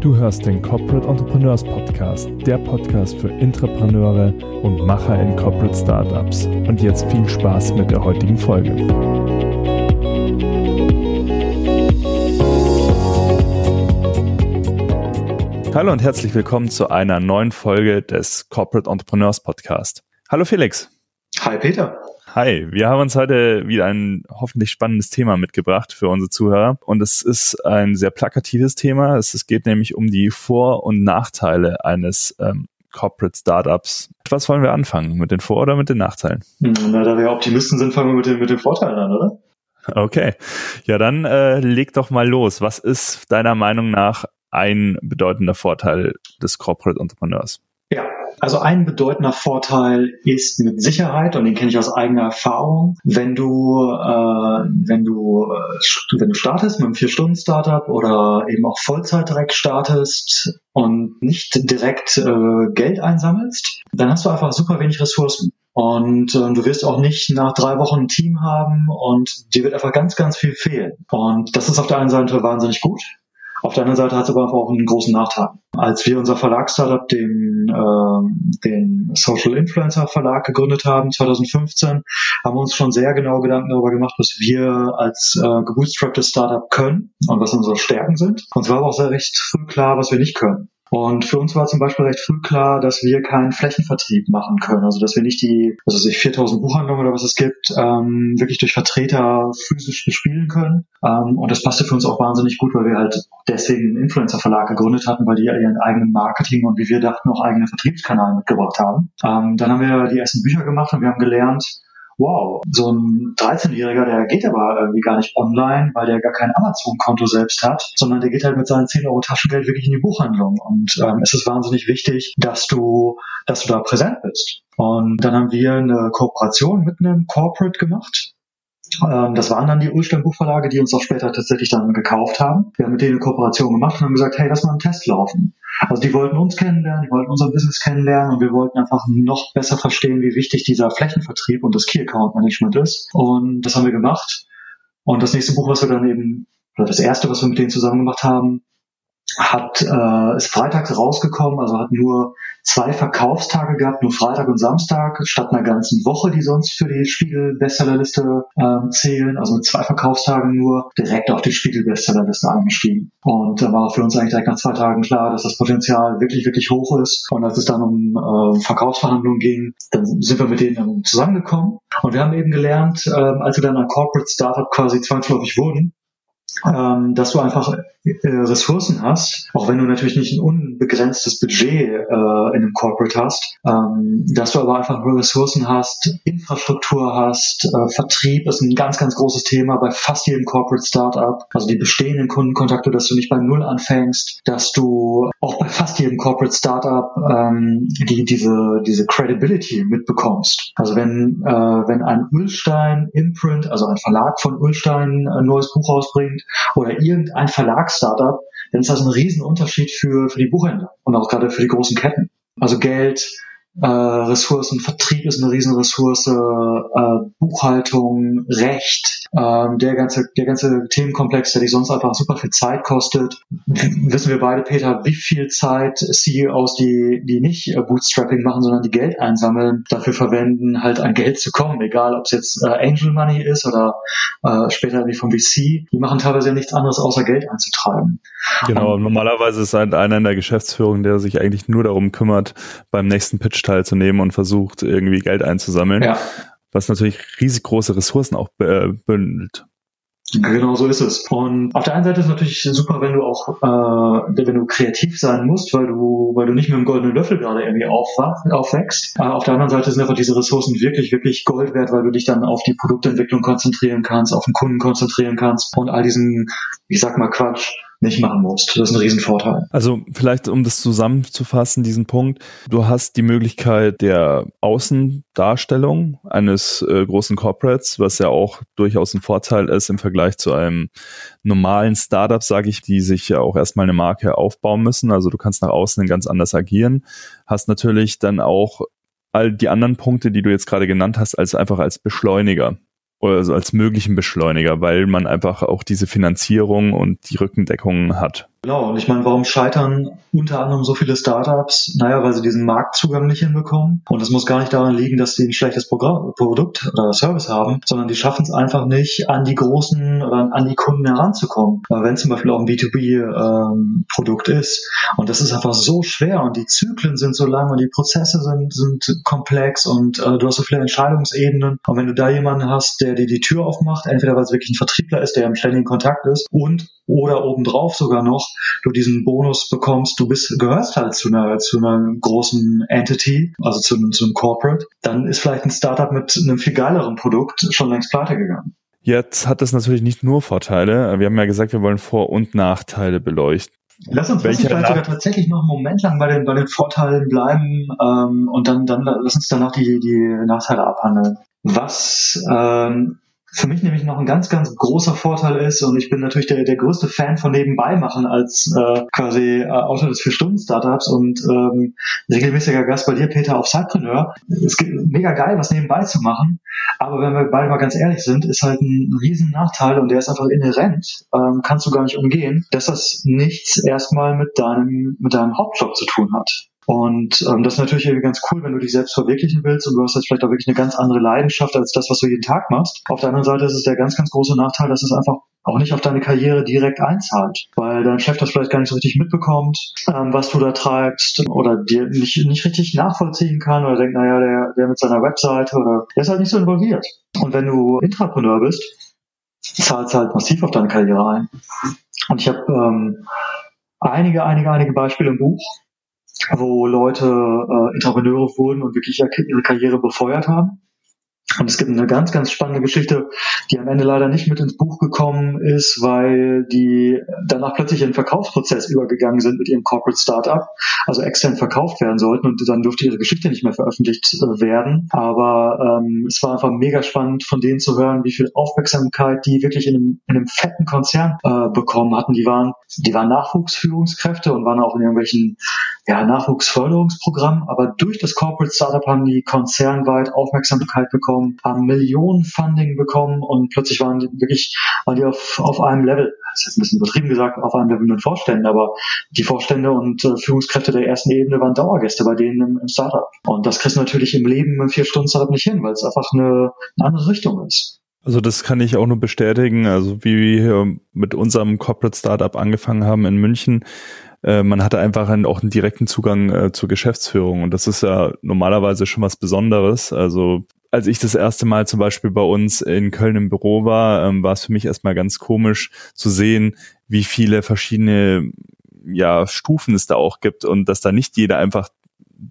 Du hörst den Corporate Entrepreneurs Podcast, der Podcast für Intrapreneure und Macher in Corporate Startups. Und jetzt viel Spaß mit der heutigen Folge. Hallo und herzlich willkommen zu einer neuen Folge des Corporate Entrepreneurs Podcast. Hallo Felix. Hi Peter. Hi, wir haben uns heute wieder ein hoffentlich spannendes Thema mitgebracht für unsere Zuhörer. Und es ist ein sehr plakatives Thema. Es geht nämlich um die Vor- und Nachteile eines ähm, Corporate Startups. Was wollen wir anfangen? Mit den Vor- oder mit den Nachteilen? Na, da wir Optimisten sind, fangen wir mit den, mit den Vorteilen an, oder? Okay. Ja, dann äh, leg doch mal los. Was ist deiner Meinung nach ein bedeutender Vorteil des Corporate Entrepreneurs? Ja, also ein bedeutender Vorteil ist mit Sicherheit, und den kenne ich aus eigener Erfahrung, wenn du, äh, wenn du, äh, wenn du startest mit einem Vier-Stunden-Startup oder eben auch Vollzeit direkt startest und nicht direkt äh, Geld einsammelst, dann hast du einfach super wenig Ressourcen. Und äh, du wirst auch nicht nach drei Wochen ein Team haben und dir wird einfach ganz, ganz viel fehlen. Und das ist auf der einen Seite wahnsinnig gut. Auf der anderen Seite hat es aber auch einen großen Nachteil. Als wir unser Verlagsstartup, den, äh, den Social Influencer Verlag gegründet haben, 2015, haben wir uns schon sehr genau Gedanken darüber gemacht, was wir als äh, gebootstrapptes Startup können und was unsere Stärken sind. Zwar war auch sehr recht früh klar, was wir nicht können. Und für uns war zum Beispiel recht früh klar, dass wir keinen Flächenvertrieb machen können. Also dass wir nicht die, was weiß ich, 4000 Buchhandlungen oder was es gibt, ähm, wirklich durch Vertreter physisch bespielen können. Ähm, und das passte für uns auch wahnsinnig gut, weil wir halt deswegen einen Influencer-Verlag gegründet hatten, weil die ihren eigenen Marketing und wie wir dachten auch eigenen Vertriebskanal mitgebracht haben. Ähm, dann haben wir die ersten Bücher gemacht und wir haben gelernt, wow, so ein 13-Jähriger, der geht aber irgendwie gar nicht online, weil der gar kein Amazon-Konto selbst hat, sondern der geht halt mit seinen 10 Euro Taschengeld wirklich in die Buchhandlung. Und ähm, es ist wahnsinnig wichtig, dass du, dass du da präsent bist. Und dann haben wir eine Kooperation mit einem Corporate gemacht. Ähm, das waren dann die Ulstein Buchverlage, die uns auch später tatsächlich dann gekauft haben. Wir haben mit denen eine Kooperation gemacht und haben gesagt, hey, lass mal einen Test laufen. Also die wollten uns kennenlernen, die wollten unser Business kennenlernen und wir wollten einfach noch besser verstehen, wie wichtig dieser Flächenvertrieb und das Key Account Management ist. Und das haben wir gemacht. Und das nächste Buch, was wir dann eben, oder das erste, was wir mit denen zusammen gemacht haben, hat äh, ist freitags rausgekommen, also hat nur zwei Verkaufstage gehabt, nur Freitag und Samstag, statt einer ganzen Woche, die sonst für die Spiegel-Bestsellerliste ähm, zählen, also mit zwei Verkaufstagen nur, direkt auf die Spiegel-Bestsellerliste eingestiegen. Und da war für uns eigentlich direkt nach zwei Tagen klar, dass das Potenzial wirklich, wirklich hoch ist. Und als es dann um äh, Verkaufsverhandlungen ging, dann sind wir mit denen dann zusammengekommen. Und wir haben eben gelernt, äh, als wir dann ein Corporate Startup quasi zwangsläufig wurden, ähm, dass du einfach Ressourcen hast, auch wenn du natürlich nicht ein unbegrenztes Budget äh, in einem Corporate hast, ähm, dass du aber einfach Ressourcen hast, Infrastruktur hast, äh, Vertrieb ist ein ganz, ganz großes Thema bei fast jedem Corporate Startup, also die bestehenden Kundenkontakte, dass du nicht bei Null anfängst, dass du auch bei fast jedem Corporate Startup ähm, die, diese, diese Credibility mitbekommst. Also wenn, äh, wenn ein Ulstein Imprint, also ein Verlag von Ulstein ein neues Buch rausbringt oder irgendein Verlag Startup, dann ist das ein Riesenunterschied für, für die Buchhändler und auch gerade für die großen Ketten. Also Geld, äh, Ressourcen, Vertrieb ist eine Riesenressource, äh, Buchhaltung, Recht, äh, der ganze, der ganze Themenkomplex, der dich sonst einfach super viel Zeit kostet. Wissen wir beide, Peter, wie viel Zeit CEOs, die, die nicht äh, Bootstrapping machen, sondern die Geld einsammeln, dafür verwenden, halt an Geld zu kommen, egal ob es jetzt äh, Angel Money ist oder äh, später wie vom VC, die machen teilweise ja nichts anderes, außer Geld einzutreiben. Genau, um, normalerweise ist halt einer in der Geschäftsführung, der sich eigentlich nur darum kümmert, beim nächsten Pitch teilzunehmen und versucht, irgendwie Geld einzusammeln. Ja. Was natürlich riesig große Ressourcen auch bündelt. Genau so ist es. Und auf der einen Seite ist es natürlich super, wenn du auch, äh, wenn du kreativ sein musst, weil du, weil du nicht mit einem goldenen Löffel gerade irgendwie aufwach, aufwächst. Äh, auf der anderen Seite sind einfach diese Ressourcen wirklich, wirklich Gold wert, weil du dich dann auf die Produktentwicklung konzentrieren kannst, auf den Kunden konzentrieren kannst und all diesen, ich sag mal Quatsch, nicht machen musst. Das ist ein Riesenvorteil. Also vielleicht, um das zusammenzufassen, diesen Punkt, du hast die Möglichkeit der Außendarstellung eines äh, großen Corporates, was ja auch durchaus ein Vorteil ist im Vergleich zu einem normalen Startup, sage ich, die sich ja auch erstmal eine Marke aufbauen müssen. Also du kannst nach außen ganz anders agieren, hast natürlich dann auch all die anderen Punkte, die du jetzt gerade genannt hast, als einfach als Beschleuniger also als möglichen Beschleuniger, weil man einfach auch diese Finanzierung und die Rückendeckung hat. Genau, und ich meine, warum scheitern unter anderem so viele Startups? Naja, weil sie diesen Marktzugang nicht hinbekommen. Und es muss gar nicht daran liegen, dass sie ein schlechtes Programm, Produkt oder Service haben, sondern die schaffen es einfach nicht, an die großen oder an die Kunden heranzukommen. Wenn zum Beispiel auch ein B2B-Produkt ähm, ist. Und das ist einfach so schwer und die Zyklen sind so lang und die Prozesse sind, sind komplex und äh, du hast so viele Entscheidungsebenen. Und wenn du da jemanden hast, der dir die Tür aufmacht, entweder weil es wirklich ein Vertriebler ist, der im ständigen Kontakt ist und oder obendrauf sogar noch du diesen Bonus bekommst, du bist, gehörst halt zu einer, zu einer großen Entity, also zu, zu einem Corporate, dann ist vielleicht ein Startup mit einem viel geileren Produkt schon längst pleite gegangen. Jetzt hat das natürlich nicht nur Vorteile. Wir haben ja gesagt, wir wollen Vor- und Nachteile beleuchten. Lass uns vielleicht sogar tatsächlich noch einen Moment lang bei den, bei den Vorteilen bleiben ähm, und dann, dann lass uns danach die, die Nachteile abhandeln. Was ähm, für mich nämlich noch ein ganz, ganz großer Vorteil ist, und ich bin natürlich der, der größte Fan von nebenbei machen als äh, quasi äh, Autor des Vier-Stunden-Startups und ähm, regelmäßiger Gast bei dir, Peter, auf Sidepreneur. Es gibt mega geil, was nebenbei zu machen, aber wenn wir beide mal ganz ehrlich sind, ist halt ein riesen Nachteil und der ist einfach inhärent, ähm, kannst du gar nicht umgehen, dass das nichts erstmal mit deinem, mit deinem Hauptjob zu tun hat. Und ähm, das ist natürlich irgendwie ganz cool, wenn du dich selbst verwirklichen willst und du hast jetzt vielleicht auch wirklich eine ganz andere Leidenschaft als das, was du jeden Tag machst. Auf der anderen Seite ist es der ganz, ganz große Nachteil, dass es einfach auch nicht auf deine Karriere direkt einzahlt, weil dein Chef das vielleicht gar nicht so richtig mitbekommt, ähm, was du da treibst oder dir nicht, nicht richtig nachvollziehen kann oder denkt, naja, der, der mit seiner Webseite oder der ist halt nicht so involviert. Und wenn du Intrapreneur bist, zahlst halt massiv auf deine Karriere ein. Und ich habe ähm, einige, einige, einige Beispiele im Buch, wo Leute äh, Entrepreneure wurden und wirklich ihre Karriere befeuert haben. Und es gibt eine ganz, ganz spannende Geschichte, die am Ende leider nicht mit ins Buch gekommen ist, weil die danach plötzlich in den Verkaufsprozess übergegangen sind mit ihrem Corporate Startup, also extern verkauft werden sollten und dann durfte ihre Geschichte nicht mehr veröffentlicht äh, werden. Aber ähm, es war einfach mega spannend von denen zu hören, wie viel Aufmerksamkeit die wirklich in einem, in einem fetten Konzern äh, bekommen hatten. Die waren, die waren Nachwuchsführungskräfte und waren auch in irgendwelchen ja, Nachwuchsförderungsprogrammen, aber durch das Corporate Startup haben die konzernweit Aufmerksamkeit bekommen haben Millionen Funding bekommen und plötzlich waren die wirklich waren die auf, auf einem Level, das ist jetzt ein bisschen übertrieben gesagt, auf einem Level mit Vorständen, aber die Vorstände und äh, Führungskräfte der ersten Ebene waren Dauergäste bei denen im, im Startup. Und das kriegst du natürlich im Leben im Vier-Stunden-Startup nicht hin, weil es einfach eine, eine andere Richtung ist. Also das kann ich auch nur bestätigen. Also wie wir mit unserem Corporate Startup angefangen haben in München, äh, man hatte einfach einen, auch einen direkten Zugang äh, zur Geschäftsführung und das ist ja normalerweise schon was Besonderes. Also als ich das erste Mal zum Beispiel bei uns in Köln im Büro war, ähm, war es für mich erstmal ganz komisch zu sehen, wie viele verschiedene ja, Stufen es da auch gibt und dass da nicht jeder einfach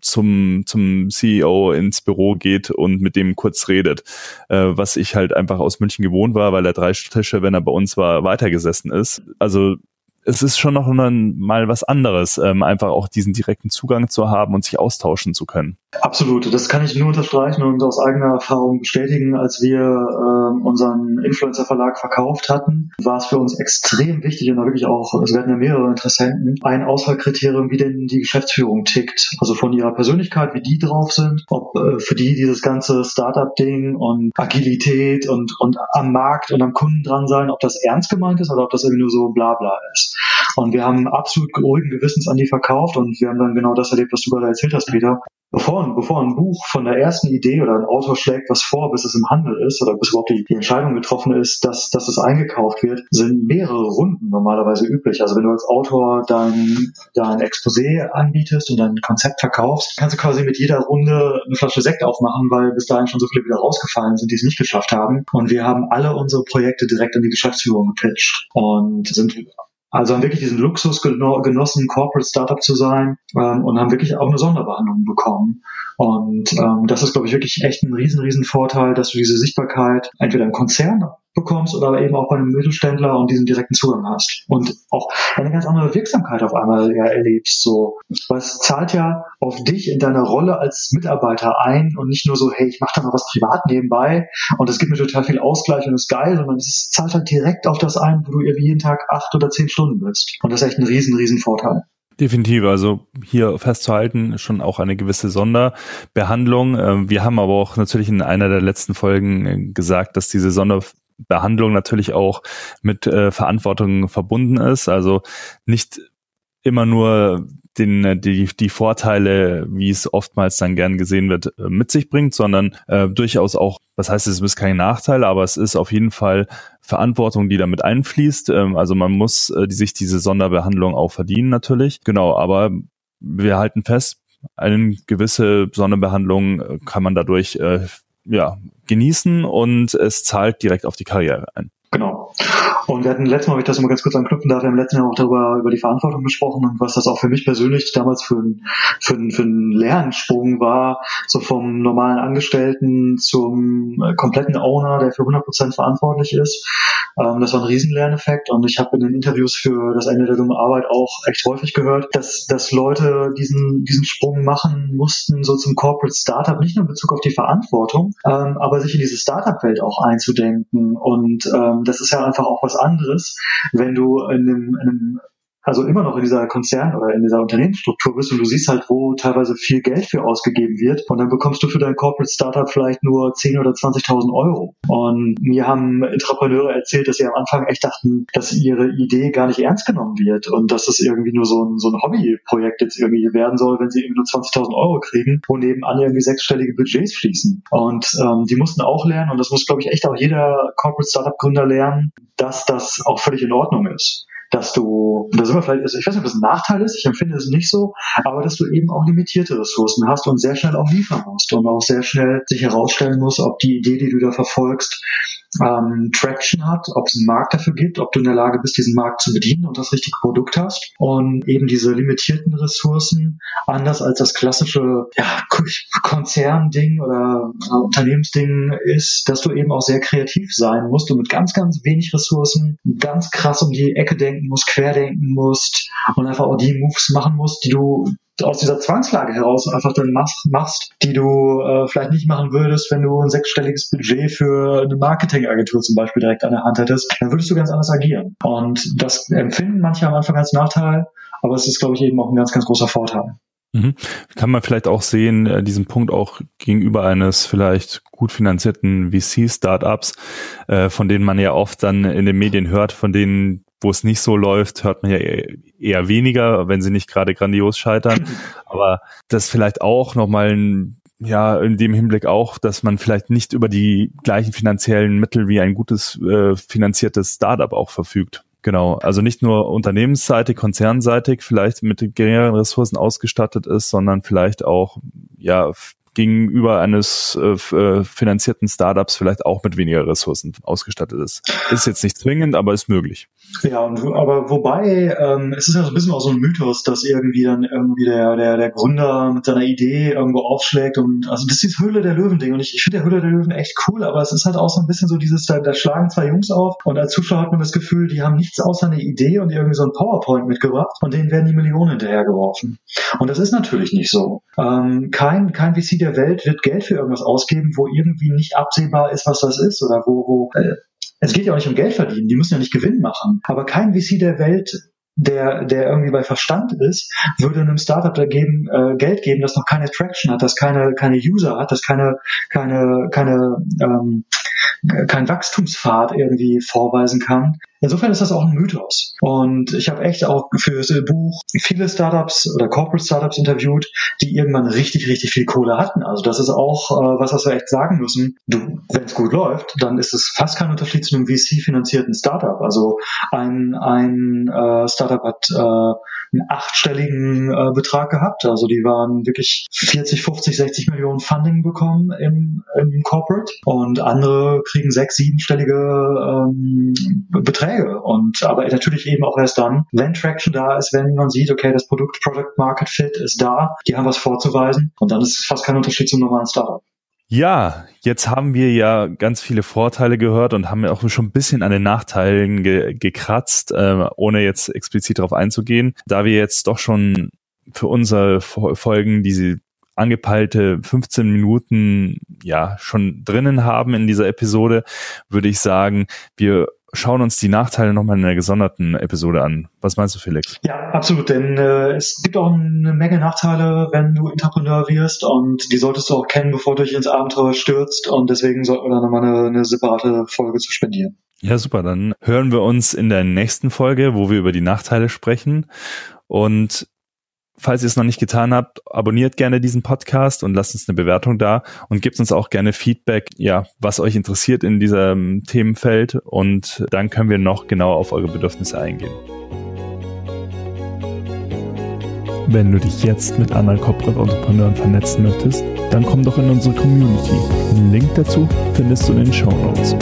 zum, zum CEO ins Büro geht und mit dem kurz redet, äh, was ich halt einfach aus München gewohnt war, weil er drei Tische, wenn er bei uns war, weitergesessen ist. Also es ist schon noch mal was anderes, ähm, einfach auch diesen direkten Zugang zu haben und sich austauschen zu können. Absolut, das kann ich nur unterstreichen und aus eigener Erfahrung bestätigen. Als wir äh, unseren Influencer-Verlag verkauft hatten, war es für uns extrem wichtig und da wirklich auch, es werden ja mehrere Interessenten, ein Auswahlkriterium, wie denn die Geschäftsführung tickt. Also von ihrer Persönlichkeit, wie die drauf sind, ob äh, für die dieses ganze Startup-Ding und Agilität und, und am Markt und am Kunden dran sein, ob das ernst gemeint ist oder ob das irgendwie nur so bla bla ist. Und wir haben absolut ruhigen Gewissens an die verkauft und wir haben dann genau das erlebt, was du gerade erzählt hast, Peter bevor, bevor ein Buch von der ersten Idee oder ein Autor schlägt was vor, bis es im Handel ist oder bis überhaupt die, die Entscheidung getroffen ist, dass, dass es eingekauft wird, sind mehrere Runden normalerweise üblich. Also wenn du als Autor dein, dein Exposé anbietest und dein Konzept verkaufst, kannst du quasi mit jeder Runde eine Flasche Sekt aufmachen, weil bis dahin schon so viele wieder rausgefallen sind, die es nicht geschafft haben. Und wir haben alle unsere Projekte direkt an die Geschäftsführung gepitcht und sind also haben wirklich diesen Luxus genossen, Corporate Startup zu sein ähm, und haben wirklich auch eine Sonderbehandlung bekommen. Und ähm, das ist, glaube ich, wirklich echt ein riesen, riesen Vorteil, dass du diese Sichtbarkeit entweder im Konzern bekommst oder eben auch bei einem Mittelständler und diesen direkten Zugang hast. Und auch eine ganz andere Wirksamkeit auf einmal ja, erlebst. So, was zahlt ja auf dich in deiner Rolle als Mitarbeiter ein und nicht nur so, hey, ich mache da mal was privat nebenbei und es gibt mir total viel Ausgleich und ist geil, sondern es zahlt halt direkt auf das ein, wo du irgendwie jeden Tag acht oder zehn Stunden bist. Und das ist echt ein riesen, riesen Vorteil. Definitiv, also hier festzuhalten, schon auch eine gewisse Sonderbehandlung. Ähm, wir haben aber auch natürlich in einer der letzten Folgen gesagt, dass diese Sonder Behandlung natürlich auch mit äh, Verantwortung verbunden ist. Also nicht immer nur den, die, die Vorteile, wie es oftmals dann gern gesehen wird, äh, mit sich bringt, sondern äh, durchaus auch, was heißt, es ist kein Nachteil, aber es ist auf jeden Fall Verantwortung, die damit einfließt. Ähm, also man muss äh, die, sich diese Sonderbehandlung auch verdienen natürlich. Genau, aber wir halten fest, eine gewisse Sonderbehandlung äh, kann man dadurch äh, ja, genießen und es zahlt direkt auf die Karriere ein. Genau. Und wir hatten letztes Mal, wenn ich das mal ganz kurz anknüpfen darf, wir haben letztes Jahr auch darüber, über die Verantwortung gesprochen und was das auch für mich persönlich damals für ein, für ein, für ein Lernsprung war, so vom normalen Angestellten zum äh, kompletten Owner, der für 100% verantwortlich ist. Ähm, das war ein Riesenlerneffekt und ich habe in den Interviews für das Ende der dummen Arbeit auch echt häufig gehört, dass, dass Leute diesen, diesen Sprung machen mussten, so zum Corporate Startup, nicht nur in Bezug auf die Verantwortung, ähm, aber sich in diese Startup-Welt auch einzudenken und ähm, das ist ja einfach auch was anderes, wenn du in einem, in einem also immer noch in dieser Konzern- oder in dieser Unternehmensstruktur bist und du siehst halt, wo teilweise viel Geld für ausgegeben wird und dann bekommst du für dein Corporate Startup vielleicht nur 10 oder 20.000 Euro. Und mir haben Entrepreneure erzählt, dass sie am Anfang echt dachten, dass ihre Idee gar nicht ernst genommen wird und dass es irgendwie nur so ein, so ein Hobbyprojekt jetzt irgendwie werden soll, wenn sie irgendwie nur 20.000 Euro kriegen, wo nebenan irgendwie sechsstellige Budgets fließen. Und ähm, die mussten auch lernen und das muss, glaube ich, echt auch jeder Corporate Startup Gründer lernen, dass das auch völlig in Ordnung ist dass du, da sind wir vielleicht, also ich weiß nicht, ob das ein Nachteil ist, ich empfinde es nicht so, aber dass du eben auch limitierte Ressourcen hast und sehr schnell auch liefern musst und auch sehr schnell sich herausstellen musst, ob die Idee, die du da verfolgst, ähm, Traction hat, ob es einen Markt dafür gibt, ob du in der Lage bist, diesen Markt zu bedienen und das richtige Produkt hast. Und eben diese limitierten Ressourcen, anders als das klassische ja, Konzernding oder äh, Unternehmensding ist, dass du eben auch sehr kreativ sein musst und mit ganz, ganz wenig Ressourcen ganz krass um die Ecke denken musst, querdenken musst und einfach auch die Moves machen musst, die du aus dieser Zwangslage heraus einfach dann machst, machst die du äh, vielleicht nicht machen würdest, wenn du ein sechsstelliges Budget für eine Marketingagentur zum Beispiel direkt an der Hand hättest, dann würdest du ganz anders agieren. Und das empfinden manche am Anfang als Nachteil, aber es ist, glaube ich, eben auch ein ganz, ganz großer Vorteil. Mhm. Kann man vielleicht auch sehen, äh, diesen Punkt auch gegenüber eines vielleicht gut finanzierten VC-Startups, äh, von denen man ja oft dann in den Medien hört, von denen wo es nicht so läuft, hört man ja eher weniger, wenn sie nicht gerade grandios scheitern. Aber das vielleicht auch nochmal ein ja, in dem Hinblick auch, dass man vielleicht nicht über die gleichen finanziellen Mittel wie ein gutes äh, finanziertes Startup auch verfügt. Genau, also nicht nur unternehmensseitig, konzernseitig vielleicht mit geringeren Ressourcen ausgestattet ist, sondern vielleicht auch ja gegenüber eines äh, äh, finanzierten Startups vielleicht auch mit weniger Ressourcen ausgestattet ist. Ist jetzt nicht zwingend, aber ist möglich. Ja, und, aber wobei, ähm, es ist ja so ein bisschen auch so ein Mythos, dass irgendwie dann irgendwie der, der, der Gründer mit seiner Idee irgendwo aufschlägt und also das ist die Höhle der Löwen-Ding und ich, ich finde der Höhle der Löwen echt cool, aber es ist halt auch so ein bisschen so dieses, da, da schlagen zwei Jungs auf und als Zuschauer hat man das Gefühl, die haben nichts außer eine Idee und irgendwie so ein PowerPoint mitgebracht und denen werden die Millionen hinterhergeworfen. Und das ist natürlich nicht so. Ähm, kein, kein VC der Welt wird Geld für irgendwas ausgeben, wo irgendwie nicht absehbar ist, was das ist oder wo, wo äh, es geht ja auch nicht um Geld verdienen, die müssen ja nicht Gewinn machen. Aber kein VC der Welt der, der irgendwie bei Verstand ist, würde einem Startup da geben, äh, Geld geben, das noch keine Traction hat, das keine, keine User hat, das keine, keine, keine, ähm, kein Wachstumspfad irgendwie vorweisen kann. Insofern ist das auch ein Mythos. Und ich habe echt auch für das Buch viele Startups oder Corporate Startups interviewt, die irgendwann richtig, richtig viel Kohle hatten. Also das ist auch äh, was, was wir echt sagen müssen. Du, wenn es gut läuft, dann ist es fast kein Unterschied zu einem VC-finanzierten Startup. Also ein, ein äh, Startup hat äh, einen achtstelligen äh, Betrag gehabt. Also die waren wirklich 40, 50, 60 Millionen Funding bekommen im, im Corporate und andere kriegen sechs, siebenstellige ähm, Beträge. Und aber natürlich eben auch erst dann, wenn Traction da ist, wenn man sieht, okay, das Produkt Product Market Fit ist da, die haben was vorzuweisen und dann ist es fast kein Unterschied zum normalen Startup. Ja, jetzt haben wir ja ganz viele Vorteile gehört und haben ja auch schon ein bisschen an den Nachteilen ge gekratzt, äh, ohne jetzt explizit darauf einzugehen. Da wir jetzt doch schon für unsere Folgen diese angepeilte 15 Minuten ja schon drinnen haben in dieser Episode, würde ich sagen, wir schauen uns die Nachteile nochmal in einer gesonderten Episode an. Was meinst du, Felix? Ja, absolut, denn äh, es gibt auch eine Menge Nachteile, wenn du Entrepreneur wirst und die solltest du auch kennen, bevor du dich ins Abenteuer stürzt und deswegen sollten wir da nochmal eine, eine separate Folge zu spendieren. Ja, super. Dann hören wir uns in der nächsten Folge, wo wir über die Nachteile sprechen. Und falls ihr es noch nicht getan habt, abonniert gerne diesen Podcast und lasst uns eine Bewertung da und gebt uns auch gerne Feedback, ja, was euch interessiert in diesem Themenfeld und dann können wir noch genauer auf eure Bedürfnisse eingehen. Wenn du dich jetzt mit anderen Corporate Entrepreneuren vernetzen möchtest, dann komm doch in unsere Community. Den Link dazu findest du in den Show Notes.